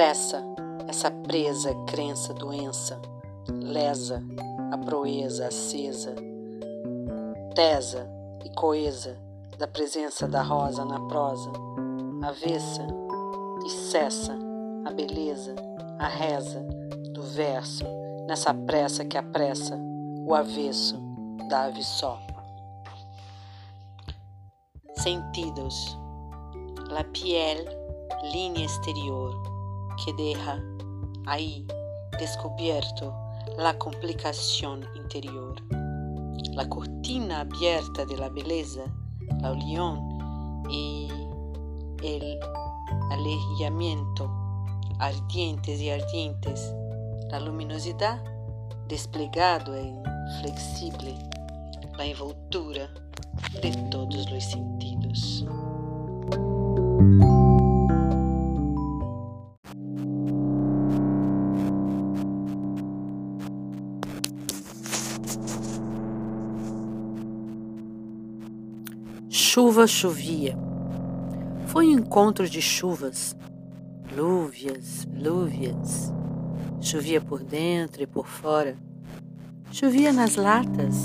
pressa, essa presa crença doença, lesa a proeza acesa, tesa e coesa da presença da rosa na prosa, avessa e cessa a beleza, a reza do verso, nessa pressa que apressa o avesso da ave só. Sentidos. La piel, línea exterior, que deja ahí descubierto la complicación interior. La cortina abierta de la belleza, la unión y el alejamiento, ardientes y ardientes, la luminosidad desplegado e flexible, la envoltura de todos os sentidos. Chuva chovia. Foi um encontro de chuvas, lúvias, lúvias. Chovia por dentro e por fora. Chovia nas latas,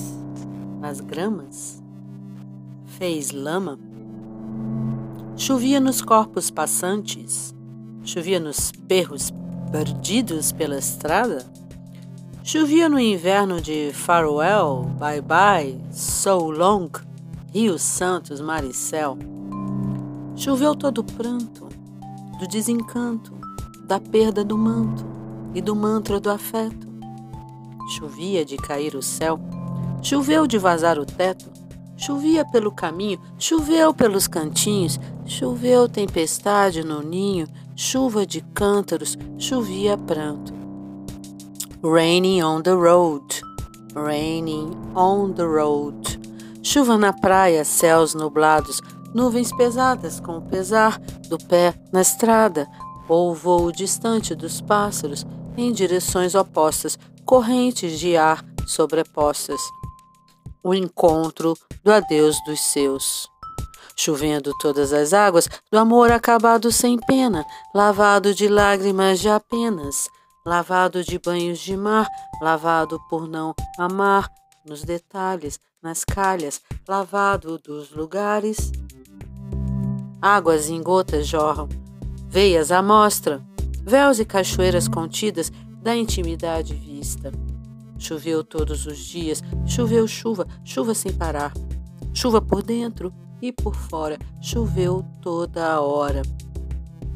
nas gramas, fez lama. Chovia nos corpos passantes, chovia nos perros perdidos pela estrada. Chovia no inverno de Farewell, Bye Bye, So Long, Rio Santos, Maricel. Choveu todo o pranto, do desencanto, da perda do manto e do mantra do afeto. Chovia de cair o céu, choveu de vazar o teto, Chovia pelo caminho, choveu pelos cantinhos, choveu tempestade no ninho, chuva de cântaros, chovia pranto. Raining on the road, raining on the road. Chuva na praia, céus nublados, nuvens pesadas com o pesar do pé na estrada, ou voo distante dos pássaros em direções opostas, correntes de ar sobrepostas o encontro do adeus dos seus. Chovendo todas as águas do amor acabado sem pena, lavado de lágrimas de apenas, lavado de banhos de mar, lavado por não amar, nos detalhes, nas calhas, lavado dos lugares. Águas em gotas jorram, veias à mostra, véus e cachoeiras contidas da intimidade vista. Choveu todos os dias, choveu chuva, chuva sem parar. Chuva por dentro e por fora, choveu toda a hora.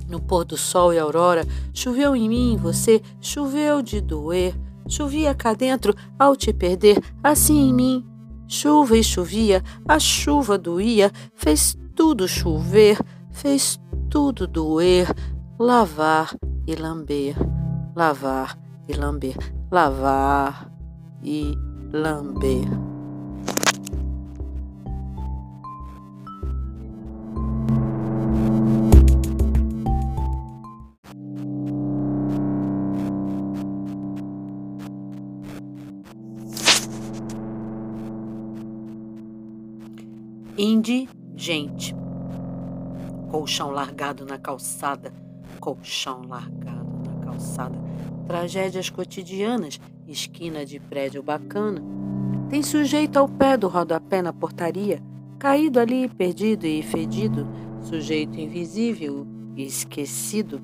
No pôr do sol e aurora, choveu em mim, você, choveu de doer. Chovia cá dentro ao te perder, assim em mim. Chuva e chovia, a chuva doía, fez tudo chover, fez tudo doer, lavar e lamber, lavar e lamber, lavar e lamber. Indigente. Colchão largado na calçada, colchão largado na calçada. Tragédias cotidianas esquina de prédio bacana. Tem sujeito ao pé do rodapé na portaria, caído ali, perdido e fedido, sujeito invisível e esquecido.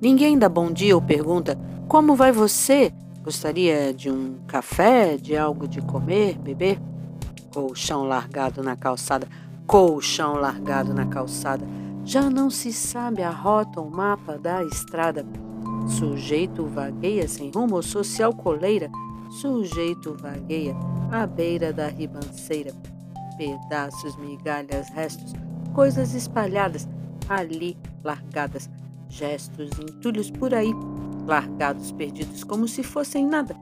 Ninguém dá bom dia ou pergunta: Como vai você? Gostaria de um café, de algo de comer, beber? Colchão largado na calçada, colchão largado na calçada. Já não se sabe a rota ou mapa da estrada. Sujeito vagueia sem rumo social coleira, sujeito vagueia à beira da ribanceira. Pedaços, migalhas, restos, coisas espalhadas, ali largadas, gestos, entulhos por aí, largados, perdidos como se fossem nada.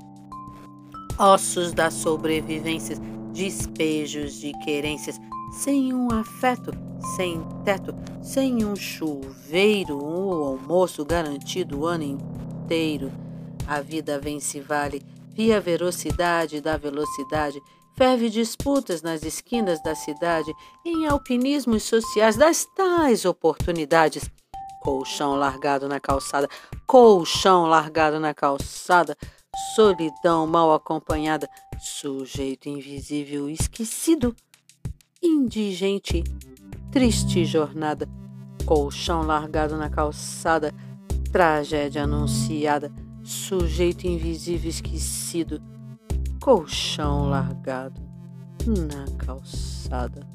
Ossos da sobrevivência, despejos de querências, sem um afeto, sem teto, sem um chuveiro, um almoço garantido o ano inteiro. A vida vence vale, via velocidade da velocidade, ferve disputas nas esquinas da cidade, em alpinismos sociais das tais oportunidades. Colchão largado na calçada, colchão largado na calçada, solidão mal acompanhada, sujeito invisível esquecido, indigente, triste jornada, colchão largado na calçada, tragédia anunciada, sujeito invisível esquecido, colchão largado na calçada.